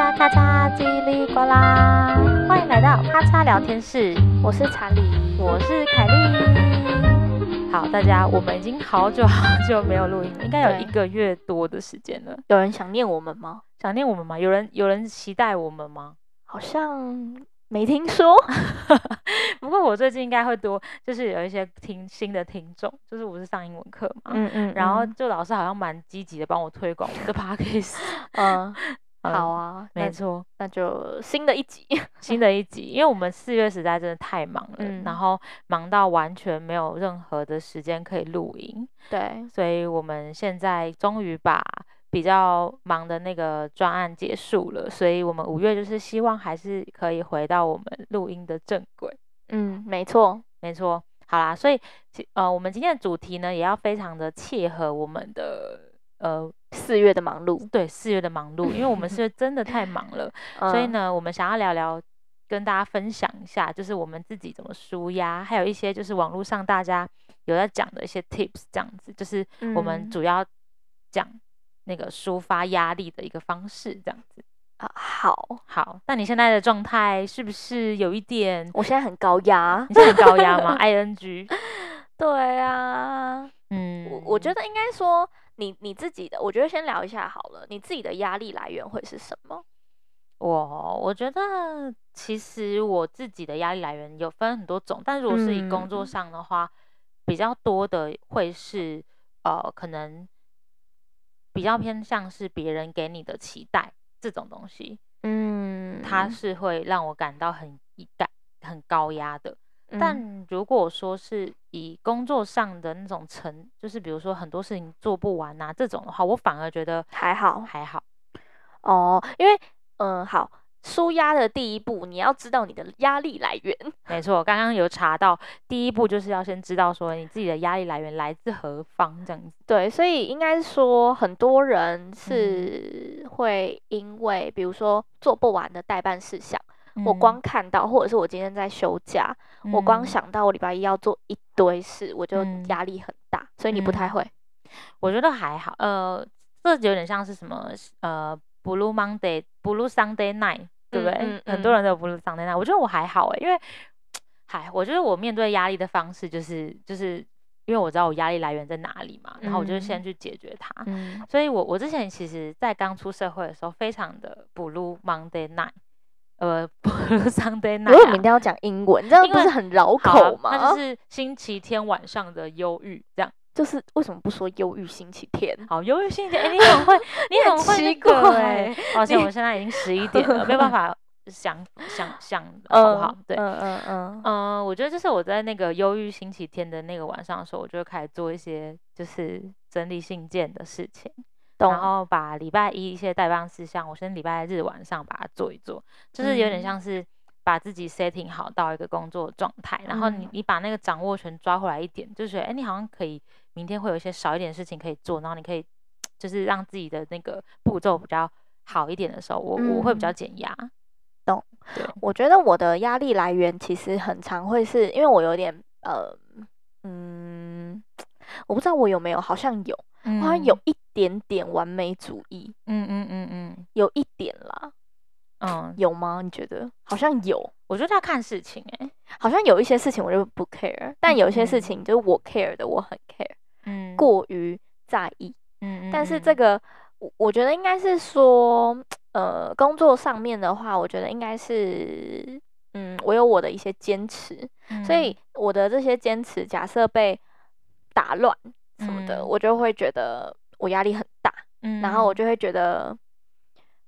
嚓咔嚓，叽里呱啦，欢迎来到咔嚓聊天室。我是查理，我是凯莉。好，大家，我们已经好久好久没有录音了，应该有一个月多的时间了。有人想念我们吗？想念我们吗？有人有人期待我们吗？好像没听说。不过我最近应该会多，就是有一些听新的听众，就是我是上英文课嘛，嗯，嗯，然后就老师好像蛮积极的帮我推广我的 p o d c a s。嗯。嗯、好啊，没错，那就新的一集，新的一集，因为我们四月实在真的太忙了，嗯、然后忙到完全没有任何的时间可以录音，对，所以我们现在终于把比较忙的那个专案结束了，所以我们五月就是希望还是可以回到我们录音的正轨，嗯，没错，没错，好啦，所以呃，我们今天的主题呢，也要非常的切合我们的。呃，四月的忙碌，对，四月的忙碌，因为我们是真的太忙了，所以呢，我们想要聊聊，跟大家分享一下，就是我们自己怎么舒压，还有一些就是网络上大家有在讲的一些 tips，这样子，就是我们主要讲那个抒发压力的一个方式，这样子啊，好好，那你现在的状态是不是有一点？我现在很高压，你现在很高压吗？ing，对啊，嗯，我我觉得应该说。你你自己的，我觉得先聊一下好了。你自己的压力来源会是什么？我我觉得其实我自己的压力来源有分很多种，但如果是以工作上的话，嗯、比较多的会是呃，可能比较偏向是别人给你的期待这种东西，嗯，它是会让我感到很感很高压的。但如果说是以工作上的那种成，就是比如说很多事情做不完啊这种的话，我反而觉得还好还好。哦，因为嗯，好，舒压的第一步，你要知道你的压力来源。没错，刚刚有查到，第一步就是要先知道说你自己的压力来源来自何方这样子。对，所以应该说很多人是会因为，比如说做不完的代办事项。我光看到，或者是我今天在休假，嗯、我光想到我礼拜一要做一堆事，我就压力很大。嗯、所以你不太会？我觉得还好。呃，这有点像是什么？呃，Blue Monday，Blue Sunday Night，对不对？很多人都有 Blue Sunday Night。我觉得我还好诶，因为，嗨，我觉得我面对压力的方式就是，就是因为我知道我压力来源在哪里嘛，然后我就先去解决它。嗯、所以我我之前其实，在刚出社会的时候，非常的 Blue Monday Night。呃 Sunday night，为什么一定要讲英文？这样不是很绕口吗？那就是星期天晚上的忧郁，这样就是为什么不说忧郁星期天？好，忧郁星期天，哎、欸，你很会，你很会那个哎，而且我现在已经十一点了，没有办法想想想，好不好？对，嗯嗯嗯嗯，我觉得就是我在那个忧郁星期天的那个晚上的时候，我就会开始做一些就是整理信件的事情。然后把礼拜一一些待办事项，我先礼拜日晚上把它做一做，就是有点像是把自己 setting 好到一个工作状态，嗯、然后你你把那个掌握权抓回来一点，就是哎，你好像可以明天会有一些少一点事情可以做，然后你可以就是让自己的那个步骤比较好一点的时候，我、嗯、我会比较减压。懂？对，我觉得我的压力来源其实很常会是因为我有点呃嗯，我不知道我有没有，好像有。好像有一点点完美主义，嗯嗯嗯嗯，有一点啦，嗯，有吗？你觉得？好像有，我觉得要看事情，欸，好像有一些事情我就不 care，但有一些事情就是我 care 的，我很 care，嗯，过于在意，嗯，但是这个我我觉得应该是说，呃，工作上面的话，我觉得应该是，嗯，我有我的一些坚持，所以我的这些坚持，假设被打乱。什么的，嗯、我就会觉得我压力很大，嗯、然后我就会觉得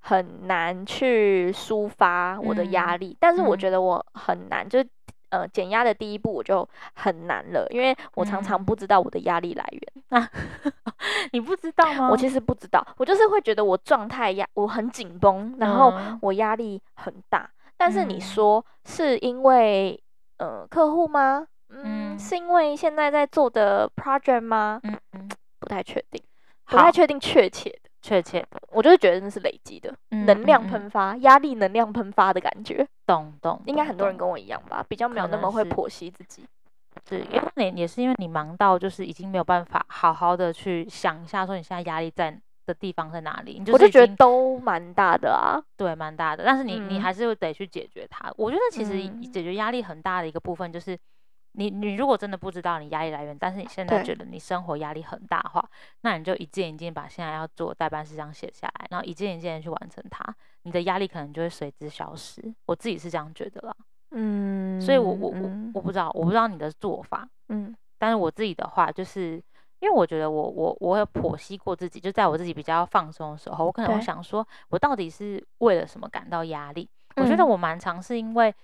很难去抒发我的压力。嗯、但是我觉得我很难，就是呃减压的第一步我就很难了，因为我常常不知道我的压力来源。啊，你不知道吗？我其实不知道，我就是会觉得我状态压，我很紧绷，然后我压力很大。嗯、但是你说是因为呃客户吗？嗯，是因为现在在做的 project 吗？嗯嗯，不太确定，不太确定确切的，确切的，我就是觉得那是累积的，能量喷发，压力能量喷发的感觉。懂懂，应该很多人跟我一样吧，比较没有那么会剖析自己。是，因为你也是因为你忙到就是已经没有办法好好的去想一下，说你现在压力在的地方在哪里？我就觉得都蛮大的啊，对，蛮大的。但是你、嗯、你还是得去解决它。我觉得其实解决压力很大的一个部分就是你，你你如果真的不知道你压力来源，但是你现在觉得你生活压力很大的话，那你就一件一件把现在要做代办事项写下来，然后一件一件的去完成它，你的压力可能就会随之消失。我自己是这样觉得啦。嗯，所以我我我我不知道，我不知道你的做法。嗯，但是我自己的话就是。因为我觉得我我我有剖析过自己，就在我自己比较放松的时候，我可能会想说，我到底是为了什么感到压力？我觉得我蛮常是因为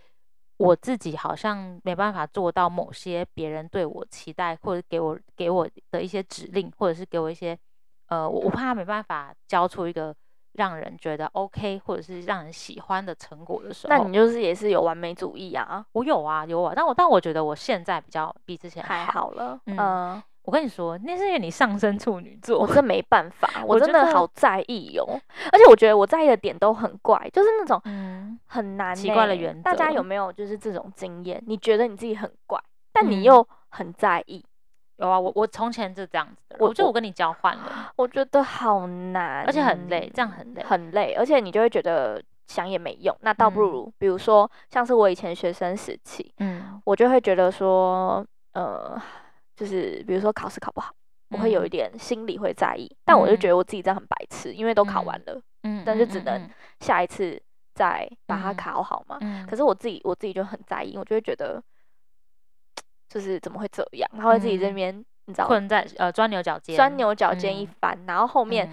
我自己好像没办法做到某些别人对我期待或者给我给我的一些指令，或者是给我一些呃，我我怕没办法交出一个让人觉得 OK 或者是让人喜欢的成果的时候，那你就是也是有完美主义啊？我有啊，有啊，但我但我觉得我现在比较比之前还好了，嗯。呃我跟你说，那是因为你上升处女座，我真没办法，我真的好在意哟、喔。而且我觉得我在意的点都很怪，就是那种很难、欸、奇怪的原则。大家有没有就是这种经验？你觉得你自己很怪，但你又很在意？嗯、有啊，我我从前就这样子的，我就我跟你交换了。我觉得好难，而且很累，这样很累，很累。而且你就会觉得想也没用，那倒不如，嗯、比如说像是我以前学生时期，嗯，我就会觉得说，呃。就是比如说考试考不好，我会有一点心里会在意，嗯、但我就觉得我自己这样很白痴，因为都考完了，嗯，但是只能下一次再把它考好嘛。嗯、可是我自己我自己就很在意，我就会觉得，就是怎么会这样？他会自己这边、嗯、你知道困在呃钻牛角尖，钻牛角尖一番，嗯、然后后面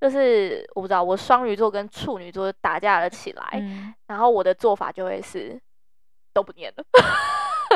就是我不知道，我双鱼座跟处女座打架了起来，嗯、然后我的做法就会是都不念了。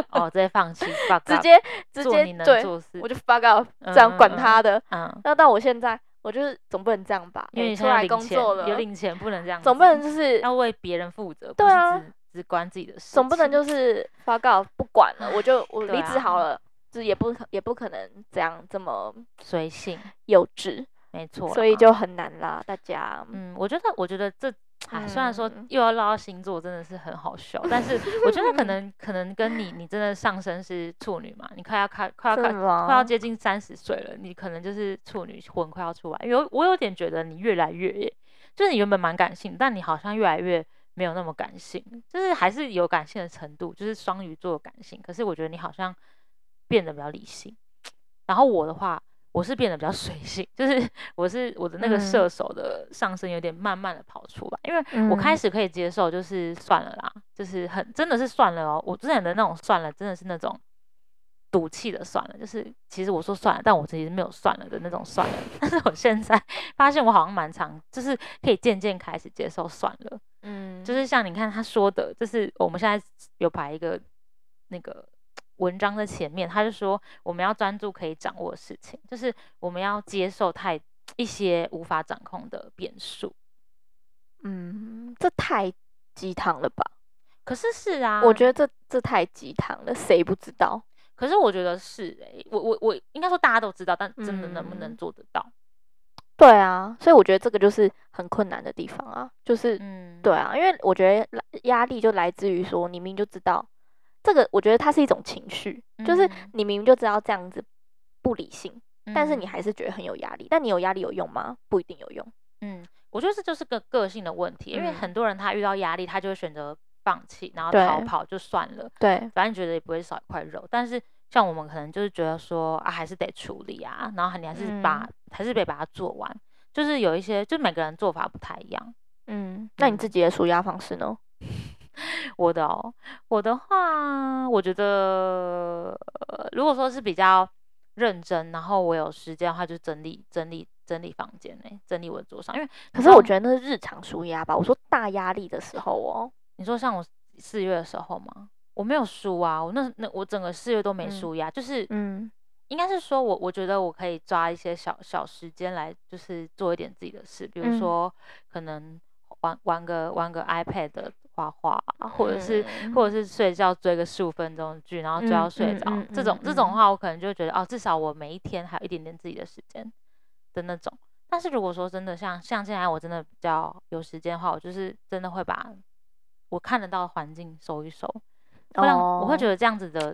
哦，直接放弃，直接直接对，我就 fuck out，这样管他的。嗯，那到我现在，我就是总不能这样吧？因为你出来工作了，有领钱不能这样，总不能就是 要为别人负责，对啊，只管自己的事，总不能就是 fuck out 不管了，我就我离职好了，就也不可也不可能这样这么随性幼稚，没错，所以就很难啦，大家。嗯，我觉得，我觉得这。哎，虽然说又要唠到星座，真的是很好笑，但是我觉得可 能可能跟你，你真的上升是处女嘛，你快要开快要开快要接近三十岁了，你可能就是处女魂快要出来。有我有点觉得你越来越，就是你原本蛮感性，但你好像越来越没有那么感性，就是还是有感性的程度，就是双鱼座感性。可是我觉得你好像变得比较理性。然后我的话。我是变得比较随性，就是 我是我的那个射手的上升有点慢慢的跑出来，因为我开始可以接受，就是算了啦，就是很真的是算了哦。我之前的那种算了，真的是那种赌气的算了，就是其实我说算了，但我其实没有算了的那种算了。但是我现在 发现我好像蛮长，就是可以渐渐开始接受算了，嗯，就是像你看他说的，就是我们现在有排一个那个。文章的前面，他就说我们要专注可以掌握的事情，就是我们要接受太一些无法掌控的变数。嗯，这太鸡汤了吧？可是是啊，我觉得这这太鸡汤了，谁不知道？可是我觉得是诶、欸，我我我应该说大家都知道，但真的能不能做得到？嗯、对啊，所以我觉得这个就是很困难的地方啊，就是嗯，对啊，因为我觉得压力就来自于说你明明就知道。这个我觉得它是一种情绪，就是你明明就知道这样子不理性，嗯、但是你还是觉得很有压力。但你有压力有用吗？不一定有用。嗯，我觉得这就是个个性的问题，因为很多人他遇到压力，他就会选择放弃，然后逃跑就算了。对，反正觉得也不会少一块肉。但是像我们可能就是觉得说啊，还是得处理啊，然后你还是把、嗯、还是得把它做完。就是有一些，就每个人做法不太一样。嗯，那你自己的舒压方式呢？我的哦，我的话，我觉得，呃，如果说是比较认真，然后我有时间的话，就整理整理整理房间呢，整理我的桌上。因为可是我觉得那是日常舒压吧。我说大压力的时候哦，你说像我四月的时候吗？我没有输啊，我那那我整个四月都没舒压，嗯、就是嗯，应该是说我我觉得我可以抓一些小小时间来，就是做一点自己的事，比如说、嗯、可能玩玩个玩个 iPad 的。画画，或者是、嗯、或者是睡觉追个十五分钟剧，然后就要睡着。嗯嗯嗯、这种这种话，我可能就觉得哦，至少我每一天还有一点点自己的时间的那种。但是如果说真的像像现在我真的比较有时间的话，我就是真的会把我看得到的环境收一收，会让我会觉得这样子的，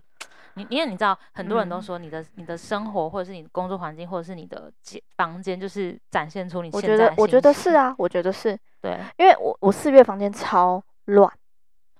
你因为你知道，很多人都说你的你的生活或者是你的工作环境或者是你的房间，就是展现出你现在的。我觉得我觉得是啊，我觉得是对，因为我我四月房间超乱，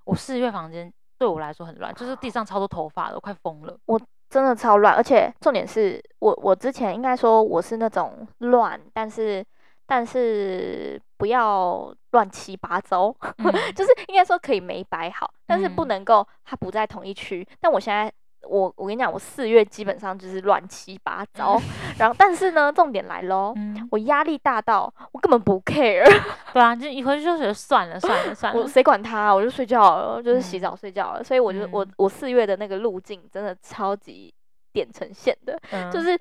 我四月房间对我来说很乱，就是地上超多头发的，我快疯了。我真的超乱，而且重点是我我之前应该说我是那种乱，但是。但是不要乱七八糟，嗯、就是应该说可以没摆好，但是不能够它不在同一区。嗯、但我现在，我我跟你讲，我四月基本上就是乱七八糟。嗯、然后，但是呢，重点来喽，嗯、我压力大到我根本不 care。对啊，就一回去就觉得算了算了算了，我谁管他、啊，我就睡觉了，就是洗澡睡觉了。嗯、所以我就我我四月的那个路径真的超级点成线的，嗯、就是。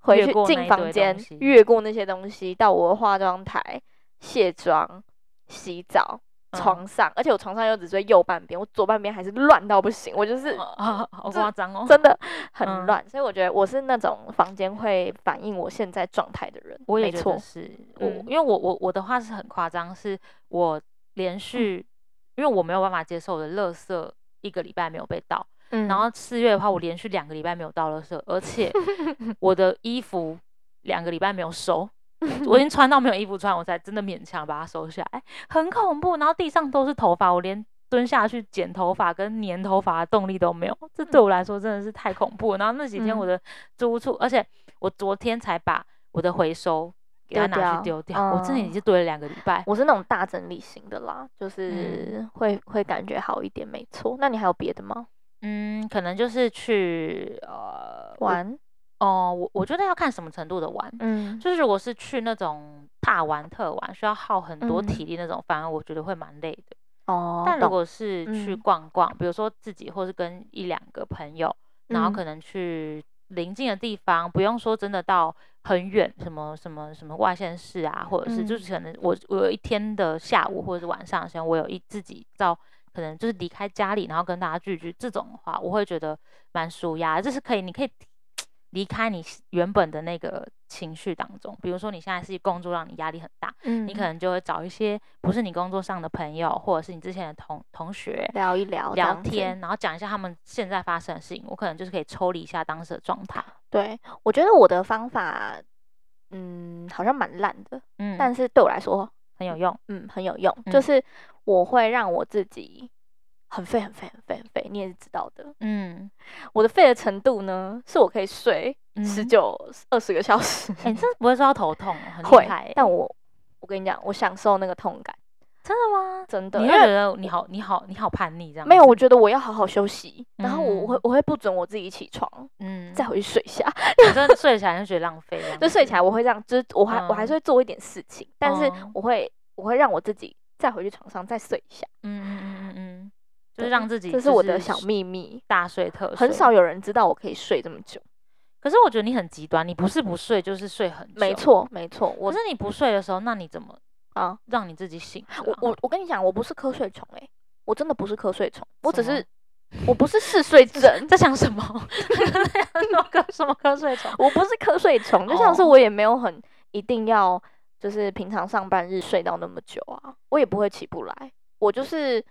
回去进房间，越过那些东西，到我的化妆台、卸妆、洗澡、床上，嗯、而且我床上又只睡右半边，我左半边还是乱到不行，我就是啊，好夸张哦，真的很乱，嗯、所以我觉得我是那种房间会反映我现在状态的人。我也觉得是，我因为我我我的话是很夸张，是我连续，嗯、因为我没有办法接受我的垃圾一个礼拜没有被倒。嗯，然后四月的话，我连续两个礼拜没有倒垃圾，而且 我的衣服两个礼拜没有收，我已经穿到没有衣服穿，我才真的勉强把它收下来，很恐怖。然后地上都是头发，我连蹲下去剪头发跟粘头发的动力都没有，这对我来说真的是太恐怖。然后那几天我的租屋处，而且我昨天才把我的回收给它拿去丢掉，嗯、我真的已经堆了两个礼拜。我是那种大整理型的啦，就是会、嗯、会感觉好一点，没错。那你还有别的吗？嗯，可能就是去呃玩哦，我我觉得要看什么程度的玩，嗯，就是如果是去那种大玩特玩，需要耗很多体力那种，反而我觉得会蛮累的哦。但如果是去逛逛，比如说自己或是跟一两个朋友，然后可能去邻近的地方，不用说真的到很远，什么什么什么外县市啊，或者是就是可能我我有一天的下午或者是晚上，先我有一自己到。可能就是离开家里，然后跟大家聚聚，这种的话，我会觉得蛮舒压。这是可以，你可以离开你原本的那个情绪当中。比如说你现在是工作让你压力很大，嗯，你可能就会找一些不是你工作上的朋友，或者是你之前的同同学聊一聊，聊天，然后讲一下他们现在发生的事情。我可能就是可以抽离一下当时的状态。对，我觉得我的方法，嗯，好像蛮烂的，嗯，但是对我来说。很有用，嗯，很有用，嗯、就是我会让我自己很废、很废、很废、很废，你也是知道的，嗯，我的废的程度呢，是我可以睡十九、二十个小时，哎、欸，你真的不会说要头痛，很厉害、欸，但我我跟你讲，我享受那个痛感。真的吗？真的，你会觉得你好，你好，你好叛逆这样？没有，我觉得我要好好休息，然后我会，我会不准我自己起床，嗯，再回去睡下。我真的睡起来就觉得浪费，就睡起来我会这样，就是我还我还是会做一点事情，但是我会我会让我自己再回去床上再睡一下。嗯嗯嗯嗯嗯，就是让自己，这是我的小秘密，大睡特睡。很少有人知道我可以睡这么久，可是我觉得你很极端，你不是不睡就是睡很久。没错没错，我可是你不睡的时候，那你怎么？啊，让你自己醒。我我我跟你讲，我不是瞌睡虫哎，我真的不是瞌睡虫，我只是我不是嗜睡症。在想什么？什么瞌睡虫？我不是瞌睡虫，就像是我也没有很一定要，就是平常上班日睡到那么久啊，我也不会起不来。我就是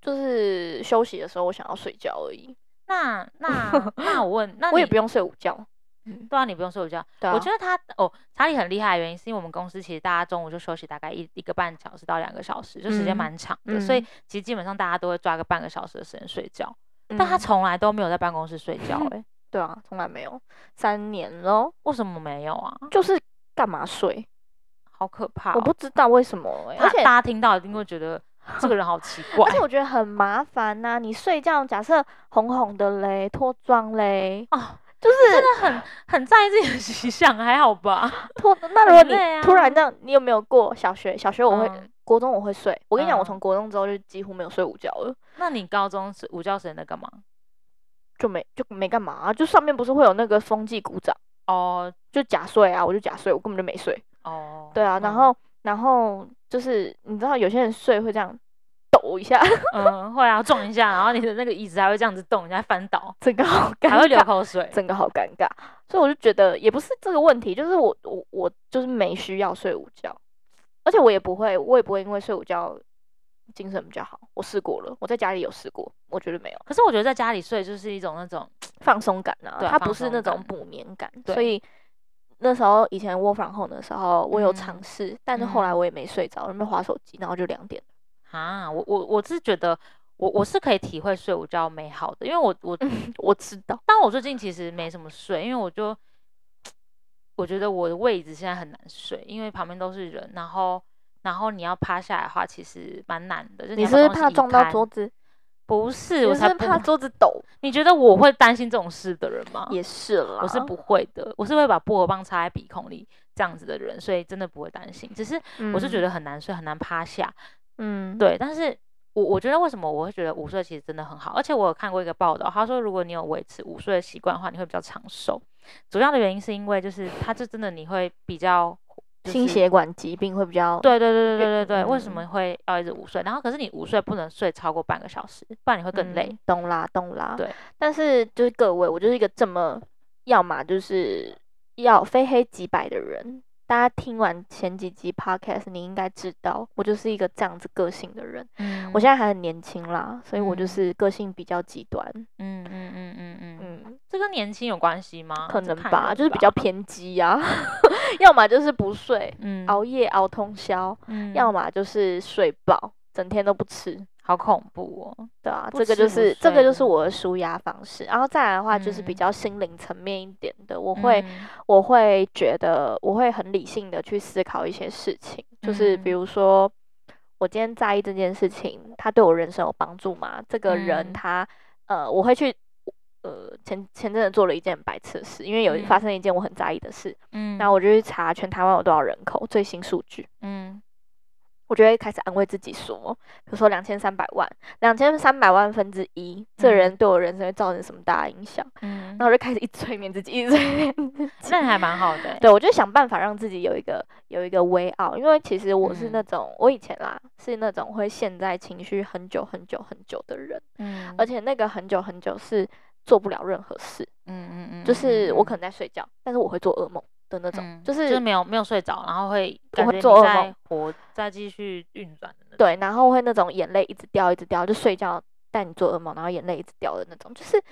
就是休息的时候，我想要睡觉而已。那那 那我问，那我也不用睡午觉。对啊，你不用睡午觉。对啊，我觉得他哦，查理很厉害的原因是因为我们公司其实大家中午就休息大概一一个半小时到两个小时，就时间蛮长的，嗯、所以其实基本上大家都会抓个半个小时的时间睡觉。嗯、但他从来都没有在办公室睡觉、欸，哎、嗯，对啊，从来没有，三年咯，为什么没有啊？就是干嘛睡？好可怕、哦，我不知道为什么、欸，而且大家听到一定会觉得 这个人好奇怪，而且我觉得很麻烦呐、啊。你睡觉，假设红红的嘞，脱妆嘞，哦。就是真的很很在意自己的形象，还好吧？脱那如果你突然这样，你有没有过小学？小学我会，国中我会睡。我跟你讲，我从国中之后就几乎没有睡午觉了。那你高中是午觉时间在干嘛？就没就没干嘛啊？就上面不是会有那个风纪鼓掌哦？就假睡啊，我就假睡，我根本就没睡哦。对啊，然后然后就是你知道有些人睡会这样。抖一下，嗯，会啊，撞一下，然后你的那个椅子还会这样子动，你还翻倒，整个好尴尬，还会流口水，整个好尴尬。所以我就觉得也不是这个问题，就是我我我就是没需要睡午觉，而且我也不会，我也不会因为睡午觉精神比较好。我试过了，我在家里有试过，我觉得没有。可是我觉得在家里睡就是一种那种放松感啊，它不是那种补眠感。所以那时候以前 work from home 的时候，我有尝试，嗯、但是后来我也没睡着，因为滑手机，然后就两点了。啊，我我我是觉得我我是可以体会睡午觉美好的，因为我我、嗯、我知道，但我最近其实没什么睡，因为我就。我觉得我的位置现在很难睡，因为旁边都是人，然后然后你要趴下来的话，其实蛮难的。你是不是怕撞到桌子？不是，我才怕桌子抖。你觉得我会担心这种事的人吗？也是啦，我是不会的，我是会把薄荷棒插在鼻孔里这样子的人，所以真的不会担心。只是我是觉得很难睡，很难趴下。嗯，对。但是我我觉得为什么我会觉得午睡其实真的很好，而且我有看过一个报道，他说如果你有维持午睡的习惯的话，你会比较长寿。主要的原因是因为就是它就真的你会比较、就是、心血管疾病会比较对对对对对对对，为什么会要一直午睡？然后可是你午睡不能睡超过半个小时，不然你会更累。嗯、懂啦懂啦。对，但是就是各位，我就是一个这么要么就是要非黑即白的人。大家听完前几集 podcast，你应该知道我就是一个这样子个性的人。嗯，我现在还很年轻啦，所以我就是个性比较极端。嗯嗯嗯嗯嗯嗯，这跟年轻有关系吗？可能吧，就是比较偏激呀、啊。要么就是不睡，嗯、熬夜熬通宵，嗯、要么就是睡饱，整天都不吃。好恐怖哦！对啊，这个就是这个就是我的舒压方式。然后再来的话，就是比较心灵层面一点的，嗯、我会我会觉得我会很理性的去思考一些事情，嗯、就是比如说我今天在意这件事情，他对我人生有帮助吗？这个人他、嗯、呃，我会去呃前前阵子做了一件白痴的事，因为有发生一件我很在意的事，嗯，然后我就去查全台湾有多少人口最新数据，嗯。我就会开始安慰自己说，比如说两千三百万，两千三百万分之一，这人对我人生会造成什么大影响？嗯，然后我就开始一直催眠自己，一直催眠自己，那还蛮好的、欸。对，我就想办法让自己有一个有一个 way out，因为其实我是那种，嗯、我以前啦是那种会陷在情绪很久很久很久的人，嗯，而且那个很久很久是做不了任何事，嗯嗯嗯，就是我可能在睡觉，但是我会做噩梦。的那种，嗯、就是就是没有没有睡着，然后会我会做噩梦，活再继续运转。对，然后会那种眼泪一直掉一直掉，就睡觉带你做噩梦，然后眼泪一直掉的那种，就是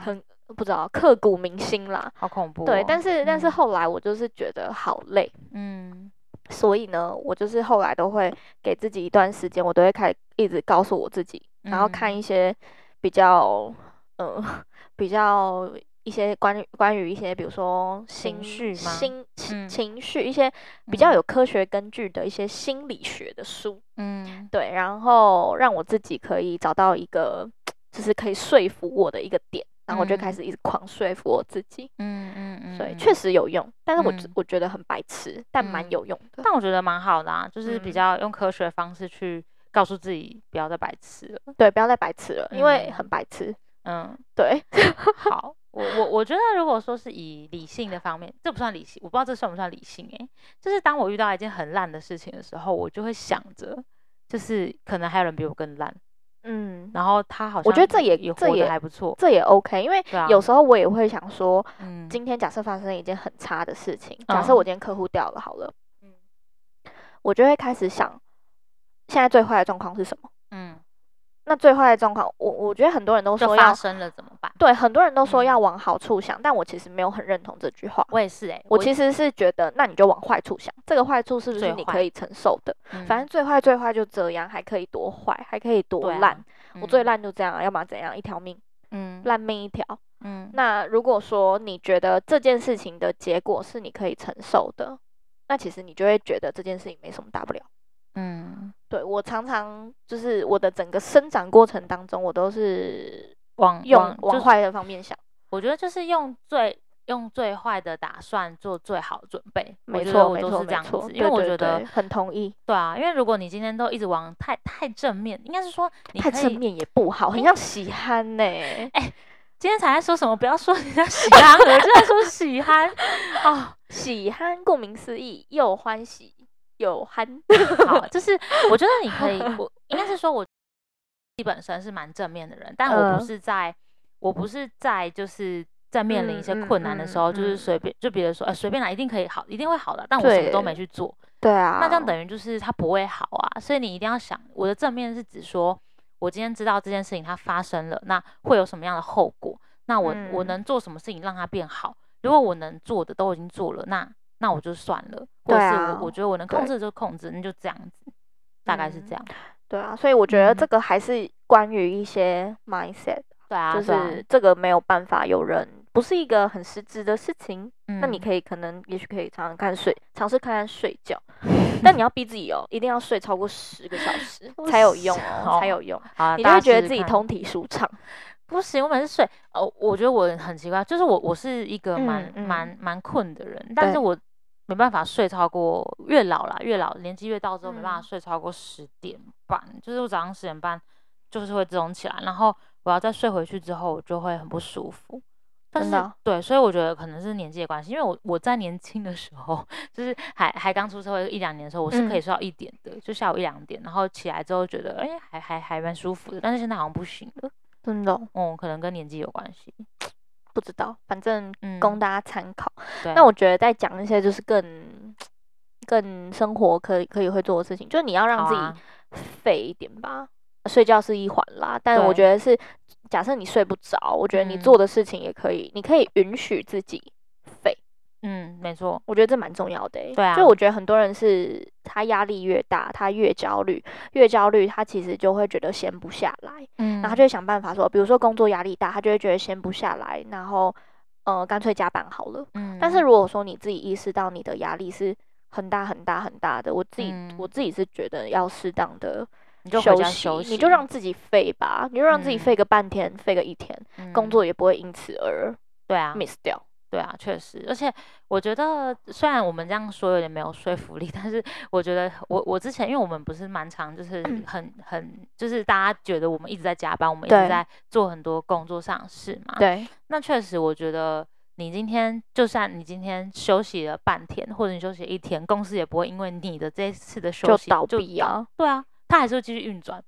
很、嗯、不知道刻骨铭心啦，好恐怖、哦。对，但是、嗯、但是后来我就是觉得好累，嗯，所以呢，我就是后来都会给自己一段时间，我都会开一直告诉我自己，然后看一些比较嗯、呃、比较。一些关于关于一些，比如说情绪吗？心情情绪一些比较有科学根据的一些心理学的书，嗯，对，然后让我自己可以找到一个就是可以说服我的一个点，然后我就开始一直狂说服我自己，嗯嗯嗯，所以确实有用，但是我我觉得很白痴，但蛮有用的，但我觉得蛮好的啊，就。是比较用科学的方式去告诉自己不要再白痴了，对，不要再白痴了，因为很白痴，嗯，对，好。我我我觉得，如果说是以理性的方面，这不算理性，我不知道这算不算理性诶、欸，就是当我遇到一件很烂的事情的时候，我就会想着，就是可能还有人比我更烂，嗯，然后他好像我觉得这也这也还不错，这也 OK，因为有时候我也会想说，嗯，今天假设发生了一件很差的事情，假设我今天客户掉了好了，嗯，我就会开始想，现在最坏的状况是什么？嗯。那最坏的状况，我我觉得很多人都说要发生了怎么办？对，很多人都说要往好处想，嗯、但我其实没有很认同这句话。我也是诶、欸，我其实是觉得，那你就往坏处想，这个坏处是不是你可以承受的？反正最坏最坏就这样，还可以多坏，还可以多烂。啊嗯、我最烂就这样，啊要么怎样，一条命，嗯，烂命一条，嗯。那如果说你觉得这件事情的结果是你可以承受的，那其实你就会觉得这件事情没什么大不了。嗯，对，我常常就是我的整个生长过程当中，我都是往用往坏的方面想。我觉得就是用最用最坏的打算做最好的准备。没错，没错，是这样子。因为我觉得很同意。对啊，因为如果你今天都一直往太太正面，应该是说太正面也不好，很像喜憨呢。哎，今天才在说什么？不要说人家喜憨，我就在说喜憨 哦，喜憨顾名思义，又欢喜。有憨，好，就是 我觉得你可以，我应该是说，我基本身是蛮正面的人，但我不是在，我不是在就是在面临一些困难的时候，就是随便就比如说，哎，随便来一定可以好，一定会好的，但我什么都没去做。对啊，那这样等于就是它不会好啊。所以你一定要想，我的正面是指说，我今天知道这件事情它发生了，那会有什么样的后果？那我我能做什么事情让它变好？如果我能做的都已经做了，那那我就算了，或者是我我觉得我能控制就控制，那就这样子，大概是这样。对啊，所以我觉得这个还是关于一些 mindset。对啊，就是这个没有办法，有人不是一个很实质的事情。嗯，那你可以可能也许可以尝尝看睡，尝试看看睡觉。但你要逼自己哦，一定要睡超过十个小时 才有用哦，才有用。你就会觉得自己通体舒畅。不行，我每次睡哦，我觉得我很奇怪，就是我我是一个蛮蛮蛮困的人，但是我没办法睡超过，越老啦越老，年纪越到之后没办法睡超过十点半，就是我早上十点半就是会自动起来，然后。我要再睡回去之后，我就会很不舒服。但是，对，所以我觉得可能是年纪的关系，因为我我在年轻的时候，就是还还刚出社会一两年的时候，我是可以睡到一点的，嗯、就下午一两点，然后起来之后觉得，哎、欸，还还还蛮舒服的。但是现在好像不行了，真的，嗯，可能跟年纪有关系，不知道，反正供大家参考。那、嗯、我觉得再讲一些就是更更生活可以可以会做的事情，就是你要让自己废一点吧。睡觉是一环啦，但我觉得是，假设你睡不着，我觉得你做的事情也可以，嗯、你可以允许自己废。嗯，没错，我觉得这蛮重要的、欸。对啊，就我觉得很多人是他压力越大，他越焦虑，越焦虑，他其实就会觉得闲不下来。嗯，然后他就会想办法说，比如说工作压力大，他就会觉得闲不下来，然后呃干脆加班好了。嗯，但是如果说你自己意识到你的压力是很大很大很大的，我自己、嗯、我自己是觉得要适当的。你就休息，休息，你就让自己废吧，你就让自己废个半天，废、嗯、个一天，嗯、工作也不会因此而对啊 miss 掉。对啊，确实，而且我觉得虽然我们这样说有点没有说服力，但是我觉得我我之前因为我们不是蛮常就是很很就是大家觉得我们一直在加班，我们一直在做很多工作上的事嘛。对，那确实我觉得你今天就算你今天休息了半天，或者你休息一天，公司也不会因为你的这一次的休息就倒闭啊。对啊。它还是会继续运转，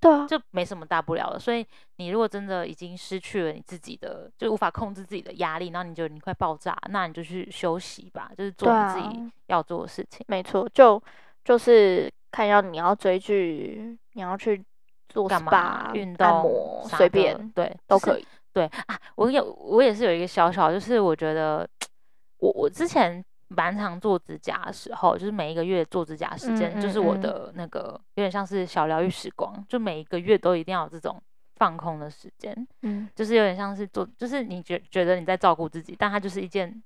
对啊，就没什么大不了的。所以你如果真的已经失去了你自己的，就无法控制自己的压力，然后你觉得你快爆炸，那你就去休息吧，就是做你自己要做的事情。没错，就就是看要你要追剧，你要去做干嘛，运动、按摩，随便，对，都可以。对啊，我有我也是有一个小小，就是我觉得 我我之前。蛮常做指甲的时候，就是每一个月做指甲时间，嗯嗯嗯、就是我的那个有点像是小疗愈时光，就每一个月都一定要有这种放空的时间，嗯，就是有点像是做，就是你觉觉得你在照顾自己，但它就是一件，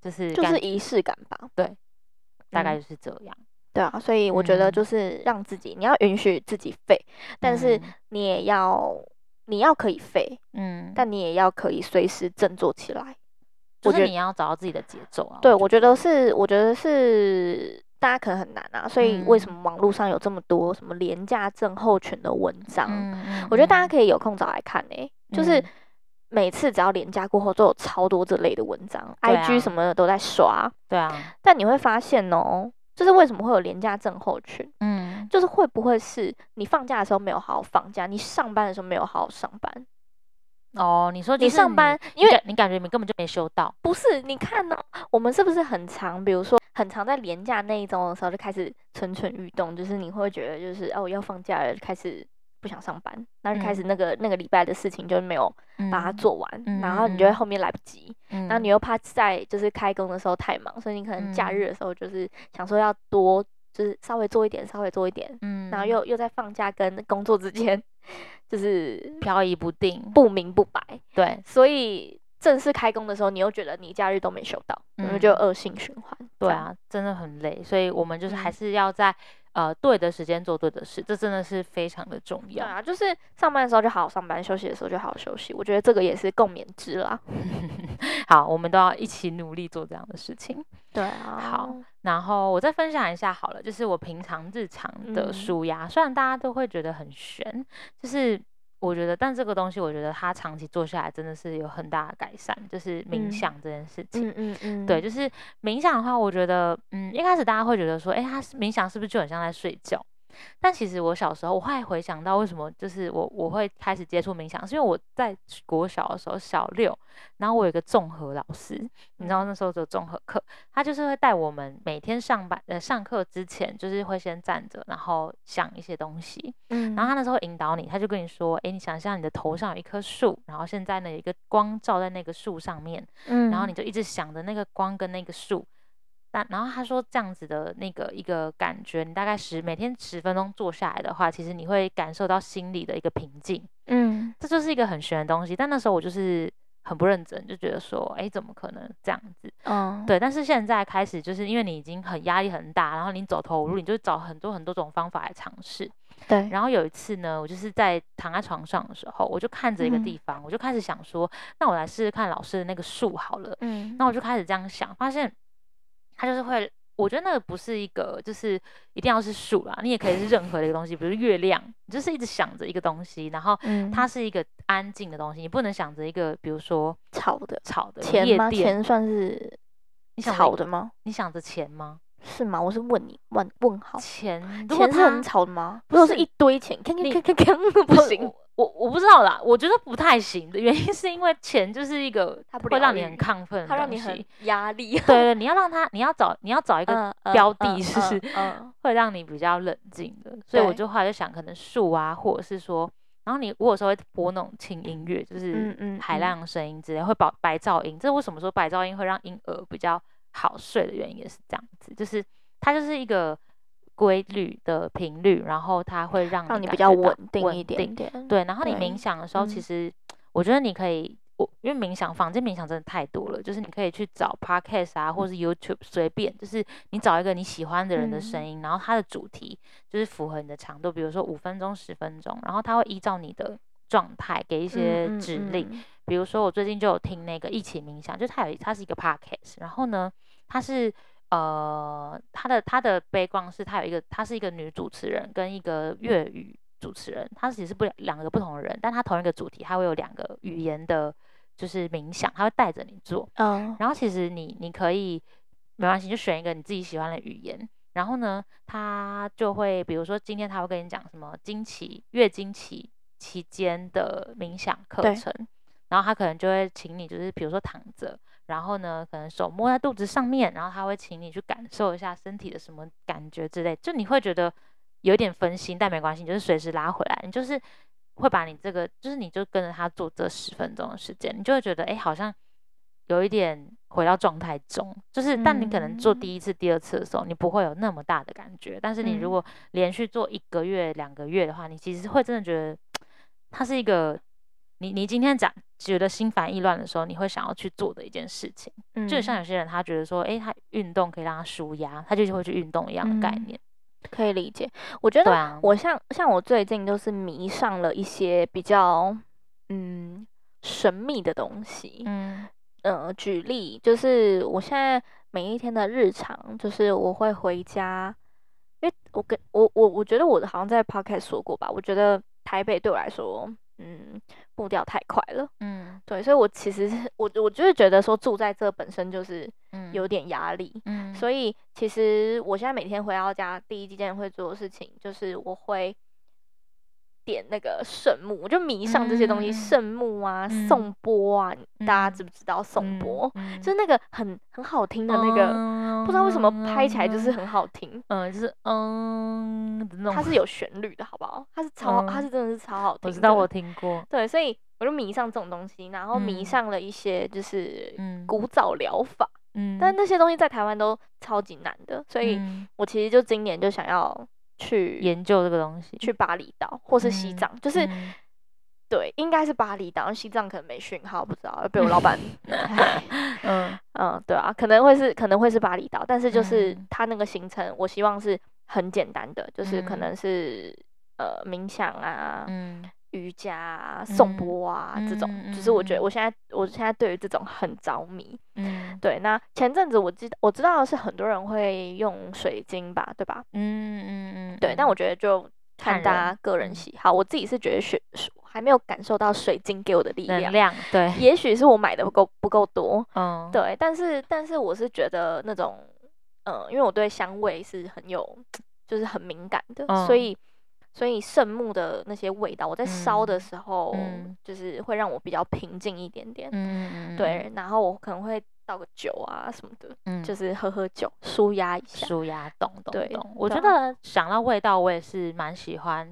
就是就是仪式感吧，对，大概就是这样，嗯、对啊，所以我觉得就是让自己，嗯、你要允许自己废，但是你也要你要可以废，嗯，但你也要可以随时振作起来。我觉得你要找到自己的节奏啊！对，我觉得是，我觉得是，大家可能很难啊。所以为什么网络上有这么多什么廉价症候群的文章？嗯、我觉得大家可以有空找来看呢、欸。嗯、就是每次只要廉价过后，都有超多这类的文章、啊、，IG 什么的都在刷。对啊。但你会发现哦、喔，就是为什么会有廉价症候群？嗯，就是会不会是你放假的时候没有好好放假，你上班的时候没有好好上班？哦，你说你，你上班，因为你感觉你根本就没休到。不是，你看呢、喔，我们是不是很长，比如说很长在连假那一周的时候就开始蠢蠢欲动，就是你会觉得就是哦要放假了，开始不想上班，那就开始那个、嗯、那个礼拜的事情就没有把它做完，嗯、然后你就会后面来不及，嗯、然后你又怕在就是开工的时候太忙，所以你可能假日的时候就是想说要多就是稍微做一点，稍微做一点，嗯，然后。又又在放假跟工作之间。就是飘移不定，不明不白。对，所以正式开工的时候，你又觉得你假日都没休到，然后、嗯、就恶性循环。对啊，真的很累。所以我们就是还是要在、嗯、呃对的时间做对的事，这真的是非常的重要。对啊，就是上班的时候就好好上班，休息的时候就好好休息。我觉得这个也是共勉之啦。好，我们都要一起努力做这样的事情。对啊，好。然后我再分享一下好了，就是我平常日常的舒压，嗯、虽然大家都会觉得很悬，就是我觉得，但这个东西我觉得它长期做下来真的是有很大的改善，就是冥想这件事情。嗯嗯嗯，嗯嗯对，就是冥想的话，我觉得，嗯，一开始大家会觉得说，哎，他冥想是不是就很像在睡觉？但其实我小时候，我后来回想到为什么就是我我会开始接触冥想，是因为我在国小的时候，小六，然后我有一个综合老师，你知道那时候的综合课，他就是会带我们每天上班呃上课之前，就是会先站着，然后想一些东西，嗯，然后他那时候引导你，他就跟你说，哎，你想象你的头上有一棵树，然后现在呢有一个光照在那个树上面，嗯，然后你就一直想着那个光跟那个树。但然后他说这样子的那个一个感觉，你大概十每天十分钟做下来的话，其实你会感受到心里的一个平静。嗯，这就是一个很玄的东西。但那时候我就是很不认真，就觉得说，哎，怎么可能这样子？嗯，对。但是现在开始，就是因为你已经很压力很大，然后你走投无路，你就找很多很多种方法来尝试。对。然后有一次呢，我就是在躺在床上的时候，我就看着一个地方，嗯，我就开始想说，那我来试试看老师的那个树好了。嗯。那我就开始这样想，发现。它就是会，我觉得那个不是一个，就是一定要是数啦，你也可以是任何的一个东西，比如月亮，你就是一直想着一个东西，然后它是一个安静的东西，你不能想着一个，比如说吵的、吵的钱吗？钱算是你想吵的吗？你想着钱吗？是吗？我是问你问问号，钱钱是很吵的吗？不是，是一堆钱，看看看看看，不行。我我不知道啦，我觉得不太行的原因是因为钱就是一个 会让你很亢奋它让你很压力。对 对，你要让他，你要找你要找一个标的，是会让你比较冷静的。所以我就后来就想，可能树啊，或者是说，然后你如果说会播那种轻音乐，就是海浪声音之类，会保白噪音。这为什么说白噪音会让婴儿比较好睡的原因也是这样子，就是它就是一个。规律的频率，然后它会让你，让你比较稳定一点点。对，然后你冥想的时候，其实我觉得你可以，我因为冥想坊间冥想真的太多了，就是你可以去找 podcast 啊，或是 YouTube 随便，就是你找一个你喜欢的人的声音，嗯、然后它的主题就是符合你的长度，比如说五分钟、十分钟，然后它会依照你的状态给一些指令。嗯嗯嗯、比如说我最近就有听那个一起冥想，就它有它是一个 podcast，然后呢，它是。呃，他的他的背光是，他有一个，他是一个女主持人跟一个粤语主持人，他其实是不两个不同的人，但他同一个主题，他会有两个语言的，就是冥想，他会带着你做。嗯，然后其实你你可以没关系，就选一个你自己喜欢的语言，然后呢，他就会比如说今天他会跟你讲什么经期月经期期间的冥想课程，对然后他可能就会请你就是比如说躺着。然后呢，可能手摸在肚子上面，然后他会请你去感受一下身体的什么感觉之类，就你会觉得有点分心，但没关系，你就是随时拉回来，你就是会把你这个，就是你就跟着他做这十分钟的时间，你就会觉得，哎，好像有一点回到状态中，就是，但你可能做第一次、第二次的时候，你不会有那么大的感觉，但是你如果连续做一个月、两个月的话，你其实会真的觉得 它是一个。你你今天讲觉得心烦意乱的时候，你会想要去做的一件事情，嗯、就像有些人他觉得说，哎，他运动可以让他舒压，他就会去运动一样的概念，嗯、可以理解。我觉得我像像我最近就是迷上了一些比较嗯神秘的东西，嗯呃，举例就是我现在每一天的日常，就是我会回家，因为我跟我我我觉得我好像在 podcast 说过吧，我觉得台北对我来说。嗯，步调太快了。嗯，对，所以我其实 我我就是觉得说住在这本身就是有点压力。嗯，所以其实我现在每天回到家，第一件会做的事情就是我会。点那个圣木，我就迷上这些东西，圣木啊，颂钵啊，大家知不知道颂钵？就是那个很很好听的那个，不知道为什么拍起来就是很好听。嗯，就是嗯，它是有旋律的，好不好？它是 超，它是真的是超好听。我知道，我听过。对，所以我就迷上这种东西，然后迷上了一些就是古早疗法。嗯，但那些东西在台湾都超级难的，所以我其实就今年就想要。去研究这个东西，去巴厘岛或是西藏，嗯、就是、嗯、对，应该是巴厘岛，西藏可能没讯号，不知道被我老板。嗯 嗯，对啊，可能会是可能会是巴厘岛，但是就是他那个行程，我希望是很简单的，就是可能是、嗯、呃冥想啊，嗯。瑜伽啊、颂钵啊，嗯、这种，嗯、就是我觉得我现在，嗯、我现在对于这种很着迷。嗯，对。那前阵子我知我知道的是很多人会用水晶吧，对吧？嗯嗯嗯。对，但我觉得就看大家个人喜好。我自己是觉得水还没有感受到水晶给我的力量。量对。也许是我买的不够不够多。嗯。对，但是但是我是觉得那种，嗯、呃，因为我对香味是很有。就是很敏感的，嗯、所以所以圣木的那些味道，我在烧的时候，嗯、就是会让我比较平静一点点。嗯对，然后我可能会倒个酒啊什么的，嗯，就是喝喝酒，舒压一下。舒压，懂懂懂。对我觉得想到味道，我也是蛮喜欢，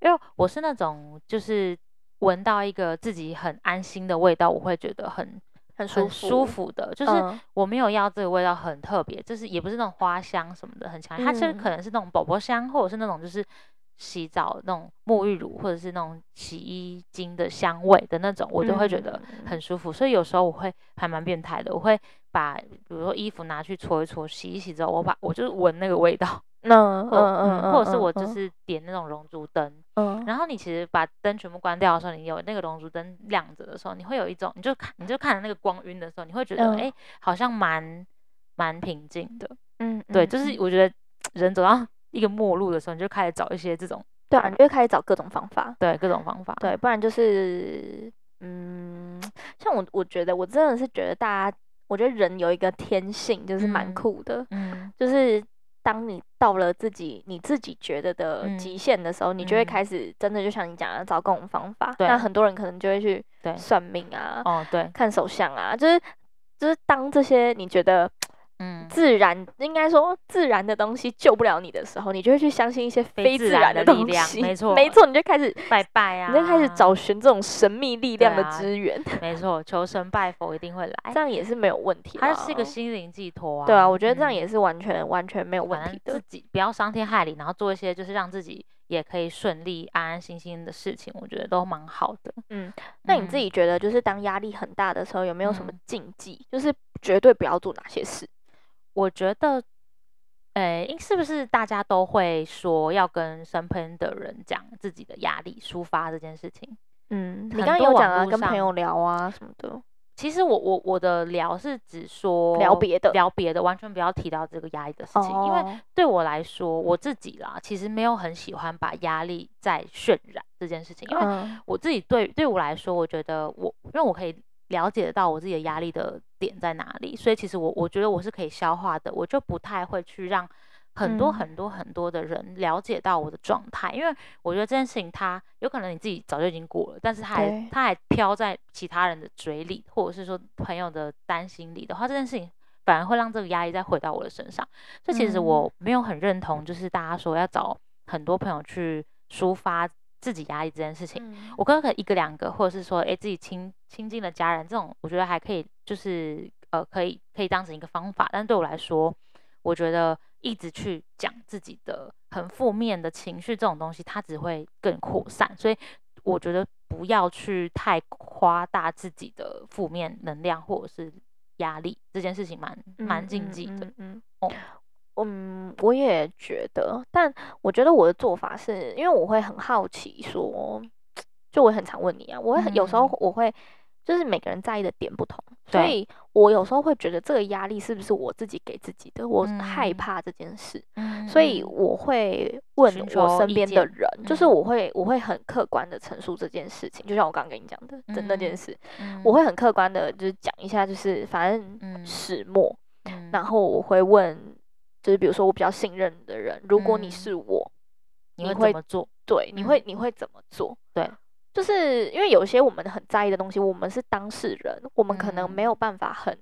因为我是那种就是闻到一个自己很安心的味道，我会觉得很。很舒服，舒服的，就是我没有要这个味道很特别，就是也不是那种花香什么的很强烈，它其实可能是那种宝宝香，或者是那种就是洗澡那种沐浴乳，或者是那种洗衣精的香味的那种，我就会觉得很舒服。所以有时候我会还蛮变态的，我会把比如说衣服拿去搓一搓，洗一洗之后，我把我就是闻那个味道。嗯 嗯嗯，或者是我就是点那种熔烛灯，嗯，然后你其实把灯全部关掉的时候，你有那个熔烛灯亮着的时候，你会有一种，你就看你就看着那个光晕的时候，你会觉得哎，好像蛮蛮平静的，嗯，对，就是我觉得人走到一个末路的时候，你就开始找一些这种，对啊，你就开始找各种方法，对，各种方法，对，不然就是，嗯，像我我觉得我真的是觉得大家，我觉得人有一个天性就是蛮酷的，嗯，就是。当你到了自己你自己觉得的极限的时候，嗯、你就会开始真的就像你讲的找各种方法。那、嗯、很多人可能就会去算命啊，哦对，看手相啊，就是就是当这些你觉得。嗯，自然应该说自然的东西救不了你的时候，你就会去相信一些非自然的力量。没错，没错，你就开始拜拜啊，你就开始找寻这种神秘力量的资源。没错，求神拜佛一定会来，这样也是没有问题。它是一个心灵寄托啊。对啊，我觉得这样也是完全完全没有问题的。自己不要伤天害理，然后做一些就是让自己也可以顺利安安心心的事情，我觉得都蛮好的。嗯，那你自己觉得就是当压力很大的时候，有没有什么禁忌？就是绝对不要做哪些事？我觉得，诶、欸，是不是大家都会说要跟身边的人讲自己的压力抒发这件事情？嗯，你刚刚有讲啊，跟朋友聊啊什么的。其实我我我的聊是指说聊别的，聊别的，完全不要提到这个压力的事情，哦、因为对我来说，我自己啦，其实没有很喜欢把压力再渲染这件事情，因为我自己对对我来说，我觉得我因为我可以。了解得到我自己的压力的点在哪里，所以其实我我觉得我是可以消化的，我就不太会去让很多很多很多的人了解到我的状态，嗯、因为我觉得这件事情它有可能你自己早就已经过了，但是它还对它还飘在其他人的嘴里，或者是说朋友的担心里的话，这件事情反而会让这个压力再回到我的身上。所以其实我没有很认同，就是大家说要找很多朋友去抒发。自己压力这件事情，嗯、我刚刚可一个两个，或者是说，诶、欸，自己亲亲近的家人，这种我觉得还可以，就是呃，可以可以当成一个方法。但对我来说，我觉得一直去讲自己的很负面的情绪这种东西，它只会更扩散。所以我觉得不要去太夸大自己的负面能量或者是压力，这件事情蛮蛮禁忌的。嗯，嗯，嗯，嗯。嗯，我也觉得，但我觉得我的做法是因为我会很好奇，说，就我很常问你啊，我会很、嗯、有时候我会，就是每个人在意的点不同，所以我有时候会觉得这个压力是不是我自己给自己的，我害怕这件事，嗯、所以我会问我身边的人，就是我会我会很客观的陈述这件事情，就像我刚刚跟你讲的，的那件事，嗯、我会很客观的，就是讲一下，就是反正始末，嗯、然后我会问。就是比如说我比较信任的人，如果你是我，嗯、你会怎么做？对，你会你会怎么做？对，就是因为有些我们很在意的东西，我们是当事人，我们可能没有办法很、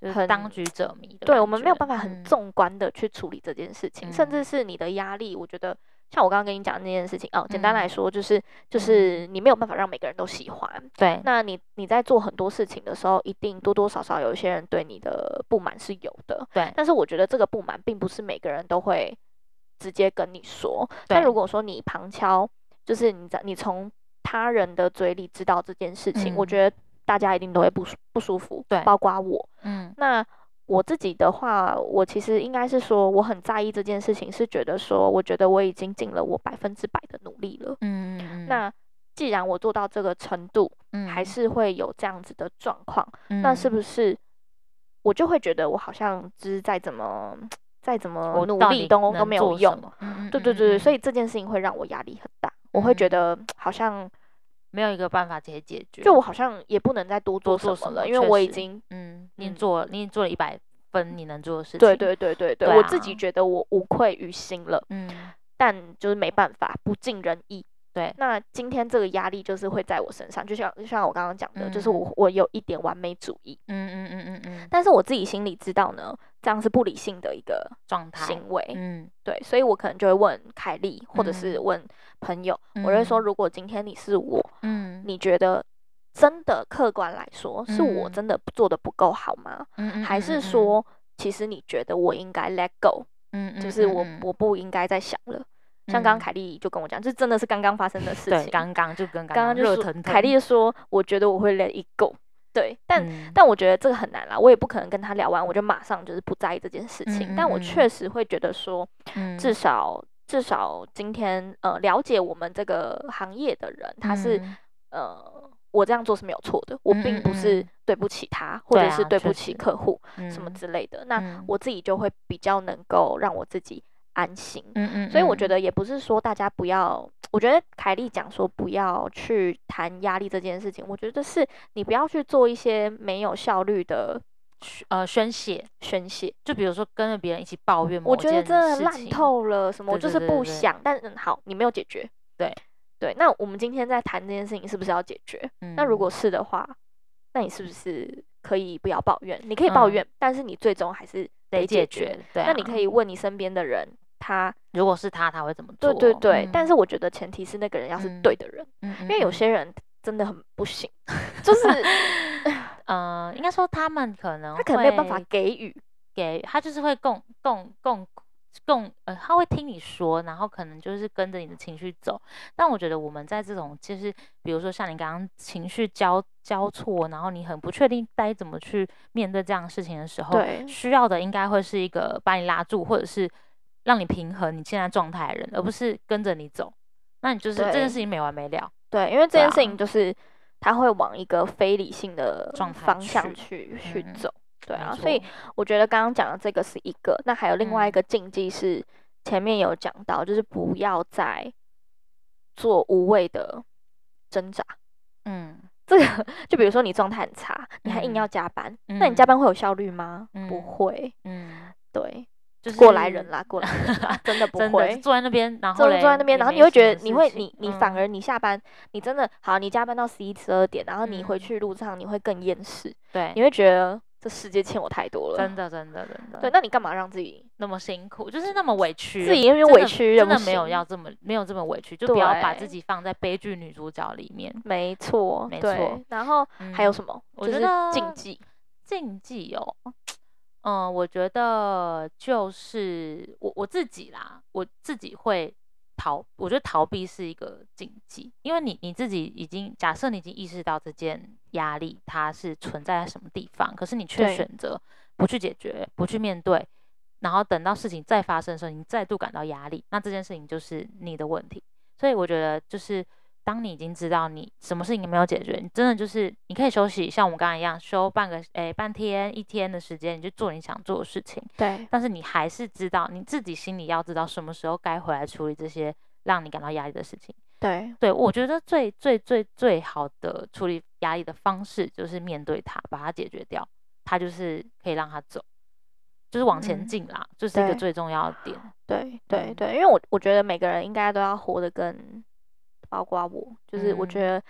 嗯、很当局者迷的，对，我们没有办法很纵观的去处理这件事情，嗯、甚至是你的压力，我觉得。像我刚刚跟你讲的那件事情哦，简单来说就是，就是你没有办法让每个人都喜欢。对，那你你在做很多事情的时候，一定多多少少有一些人对你的不满是有的。对，但是我觉得这个不满并不是每个人都会直接跟你说。但如果说你旁敲，就是你在你从他人的嘴里知道这件事情，我觉得大家一定都会不不舒服。对，包括我。嗯，那。我自己的话，我其实应该是说，我很在意这件事情，是觉得说，我觉得我已经尽了我百分之百的努力了。嗯嗯嗯。那既然我做到这个程度，嗯，还是会有这样子的状况，嗯，那是不是我就会觉得我好像就是再怎么再怎么努力都都没有用？对对对，所以这件事情会让我压力很大，我会觉得好像。没有一个办法直接解决，就我好像也不能再多做什么了，因为我已经，嗯，你做，你做了一百分你能做的事情。对对对对对，我自己觉得我无愧于心了。嗯，但就是没办法，不尽人意。对，那今天这个压力就是会在我身上，就像就像我刚刚讲的，嗯、就是我我有一点完美主义，嗯嗯嗯嗯嗯，但是我自己心里知道呢，这样是不理性的一个状态。行为，嗯，对，所以我可能就会问凯莉，或者是问朋友，嗯、我会说，如果今天你是我，嗯，你觉得真的客观来说，是我真的做的不够好吗？还是说，其实你觉得我应该 let go，嗯，就是我我不应该再想了。像刚刚凯莉就跟我讲，这真的是刚刚发生的事情。对，刚刚就跟刚刚就说，凯莉说，我觉得我会 let it go。对，但、嗯、但我觉得这个很难啦，我也不可能跟他聊完，我就马上就是不在意这件事情。嗯、但我确实会觉得说，嗯、至少至少今天呃了解我们这个行业的人，他是、嗯、呃我这样做是没有错的，我并不是对不起他，嗯、或者是对不起客户、啊、什么之类的。嗯、那我自己就会比较能够让我自己。安心，嗯嗯，所以我觉得也不是说大家不要，我觉得凯莉讲说不要去谈压力这件事情，我觉得是你不要去做一些没有效率的，呃，宣泄宣泄，就比如说跟着别人一起抱怨，我觉得真的烂透了，什么我就是不想，但是好，你没有解决，对对，那我们今天在谈这件事情是不是要解决？嗯，那如果是的话，那你是不是可以不要抱怨？你可以抱怨，但是你最终还是得解决，对，那你可以问你身边的人。他如果是他，他会怎么做？对对对，嗯、但是我觉得前提是那个人要是对的人，嗯、因为有些人真的很不行，嗯、就是，呃，应该说他们可能他可能没有办法给予，给他就是会共共共共，呃，他会听你说，然后可能就是跟着你的情绪走。但我觉得我们在这种就是，比如说像你刚刚情绪交交错，然后你很不确定该怎么去面对这样的事情的时候，需要的应该会是一个把你拉住，或者是。让你平衡你现在状态的人，而不是跟着你走，那你就是这件事情没完没了。对，因为这件事情就是他会往一个非理性的方向去去走。对啊，所以我觉得刚刚讲的这个是一个，那还有另外一个禁忌是前面有讲到，就是不要再做无谓的挣扎。嗯，这个就比如说你状态很差，你还硬要加班，那你加班会有效率吗？不会。嗯，对。就是过来人啦，过来人啦，真的不会坐在那边，然后坐在那边，然后你会觉得你会你你反而你下班，你真的好，你加班到十一十二点，然后你回去路上你会更厌世，对，你会觉得这世界欠我太多了，真的真的真的。对，那你干嘛让自己那么辛苦？就是那么委屈，自己因为委屈，真的没有要这么没有这么委屈，就不要把自己放在悲剧女主角里面。没错，没错。然后还有什么？我觉得禁忌，禁忌哦。嗯，我觉得就是我我自己啦，我自己会逃。我觉得逃避是一个禁忌，因为你你自己已经假设你已经意识到这件压力它是存在在什么地方，可是你却选择不去解决、不去面对，然后等到事情再发生的时候，你再度感到压力，那这件事情就是你的问题。所以我觉得就是。当你已经知道你什么事情没有解决，你真的就是你可以休息，像我们刚刚一样休半个诶、欸、半天一天的时间，你就做你想做的事情。对。但是你还是知道你自己心里要知道什么时候该回来处理这些让你感到压力的事情。对。对，我觉得最最最最好的处理压力的方式就是面对它，把它解决掉，它就是可以让它走，就是往前进啦，嗯、就是一个最重要的点。对对对，因为我我觉得每个人应该都要活得更。包括我，就是我觉得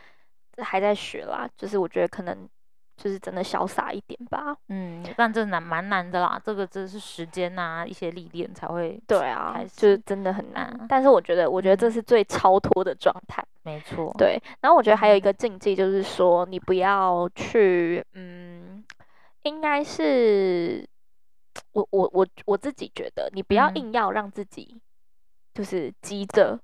还在学啦，嗯、就是我觉得可能就是真的潇洒一点吧。嗯，但这难蛮难的啦，这个真是时间啊，一些历练才会。对啊，就是真的很难。嗯、但是我觉得，我觉得这是最超脱的状态。没错。对，然后我觉得还有一个禁忌，就是说你不要去，嗯，应该是我我我我自己觉得，你不要硬要让自己就是急着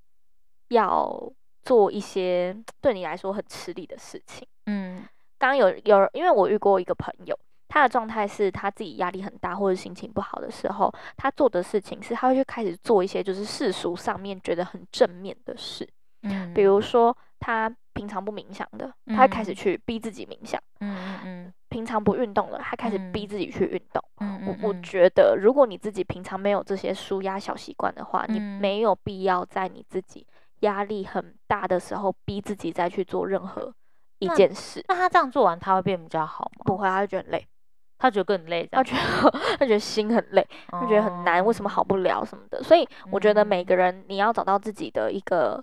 要。做一些对你来说很吃力的事情。嗯，刚刚有有，因为我遇过一个朋友，他的状态是他自己压力很大或者心情不好的时候，他做的事情是他会去开始做一些就是世俗上面觉得很正面的事。嗯，比如说他平常不冥想的，他会开始去逼自己冥想。嗯嗯嗯。平常不运动了，他开始逼自己去运动。嗯，我我觉得，如果你自己平常没有这些舒压小习惯的话，你没有必要在你自己。压力很大的时候，逼自己再去做任何一件事。那，那他这样做完，他会变比较好吗？不会，他会觉得很累。他觉得更累，他觉得 他觉得心很累，他觉得很难，为什么好不了什么的。所以我觉得每个人你要找到自己的一个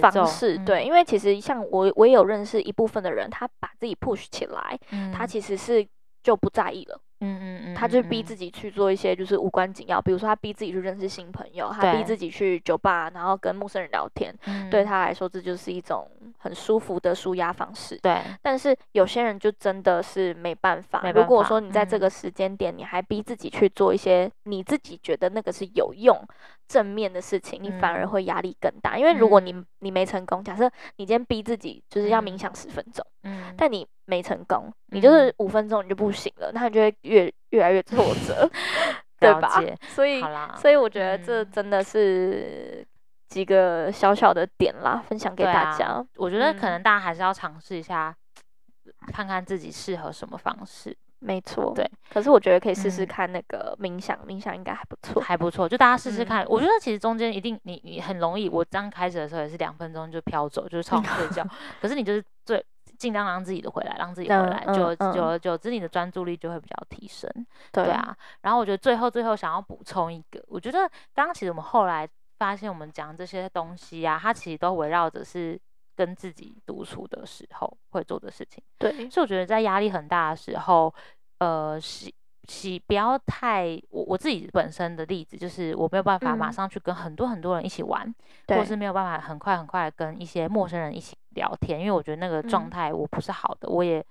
方式，对，因为其实像我，我也有认识一部分的人，他把自己 push 起来，他其实是就不在意了。嗯嗯嗯，他就逼自。己去做一些就是无关紧要，比如说他逼自己去认识新朋友，他逼自己去酒吧，然后跟陌生人聊天，对他来说这就是一种很舒服的舒压方式。对，但是有些人就真的是没办法。如果说你在这个时间点，你还逼自己去做一些你自己觉得那个是有用、正面的事情，你反而会压力更大。因为如果你你没成功，假设你今天逼自己就是要冥想十分钟，嗯，但你没成功，你就是五分钟你就不行了，那你就会越越来越挫折，对吧？所以，所以我觉得这真的是几个小小的点啦，分享给大家。我觉得可能大家还是要尝试一下，看看自己适合什么方式。没错，对。可是我觉得可以试试看那个冥想，冥想应该还不错，还不错。就大家试试看。我觉得其实中间一定你你很容易，我刚开始的时候也是两分钟就飘走，就是超想睡觉。可是你就是最。尽量让自己的回来，让自己回来，嗯、就久而久之，你的专注力就会比较提升。对，对啊，然后我觉得最后最后想要补充一个，我觉得刚刚其实我们后来发现，我们讲这些东西啊，它其实都围绕着是跟自己独处的时候会做的事情。对，所以我觉得在压力很大的时候，呃，是。其不要太我我自己本身的例子就是我没有办法马上去跟很多很多人一起玩，嗯、或是没有办法很快很快跟一些陌生人一起聊天，因为我觉得那个状态我不是好的，嗯、我也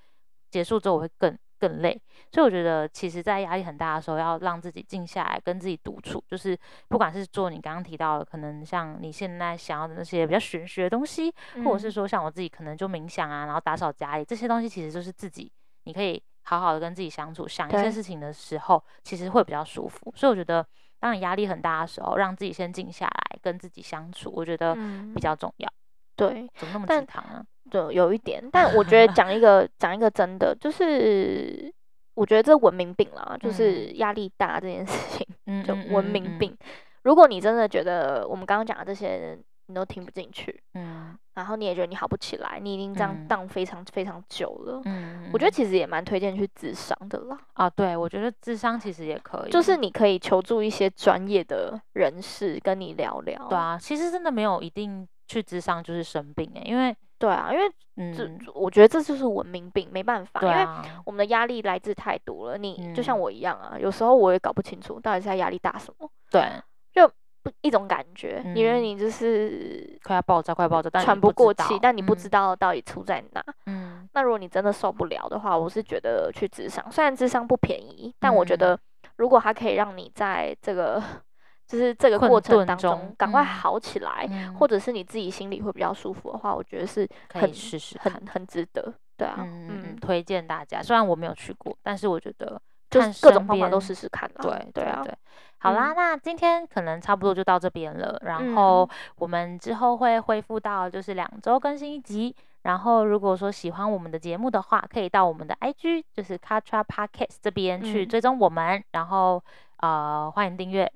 结束之后我会更更累，所以我觉得其实，在压力很大的时候，要让自己静下来，跟自己独处，就是不管是做你刚刚提到的，可能像你现在想要的那些比较玄学的东西，嗯、或者是说像我自己可能就冥想啊，然后打扫家里这些东西，其实就是自己你可以。好好的跟自己相处，想一些事情的时候，其实会比较舒服。所以我觉得，当你压力很大的时候，让自己先静下来，跟自己相处，我觉得比较重要。对，怎么那么鸡汤啊？就，有一点。但我觉得讲一个讲一个真的，就是我觉得这文明病啦，就是压力大这件事情，嗯，就文明病。如果你真的觉得我们刚刚讲的这些，你都听不进去，嗯，然后你也觉得你好不起来，你已经这样荡非常非常久了，嗯，我觉得其实也蛮推荐去智商的啦。啊，对，我觉得智商其实也可以，就是你可以求助一些专业的人士跟你聊聊。对啊，其实真的没有一定去智商就是生病诶，因为对啊，因为这、嗯、我觉得这就是文明病，没办法，啊、因为我们的压力来自太多了。你、嗯、就像我一样啊，有时候我也搞不清楚到底是在压力大什么。对，就。一种感觉，因为你就是快要爆炸，快要爆炸，但喘不过气，但你不知道到底出在哪。嗯，那如果你真的受不了的话，我是觉得去智商，虽然智商不便宜，但我觉得如果它可以让你在这个就是这个过程当中赶快好起来，或者是你自己心里会比较舒服的话，我觉得是很试试很很值得。对啊，嗯，推荐大家。虽然我没有去过，但是我觉得。就是各种方法都试试看。对对啊，对，好啦，嗯、那今天可能差不多就到这边了。然后我们之后会恢复到就是两周更新一集。然后如果说喜欢我们的节目的话，可以到我们的 IG 就是 Katra Podcast 这边去追踪我们。嗯、然后呃，欢迎订阅。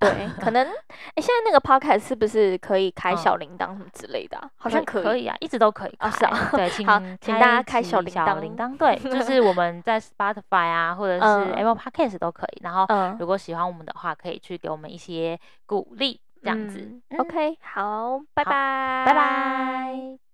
对，可能哎，现在那个 podcast 是不是可以开小铃铛什么之类的？好像可以啊，一直都可以啊。是啊，对，请好，请大家开小铃铛。对，就是我们在 Spotify 啊，或者是 Apple Podcast 都可以。然后，如果喜欢我们的话，可以去给我们一些鼓励，这样子。OK，好，拜拜，拜拜。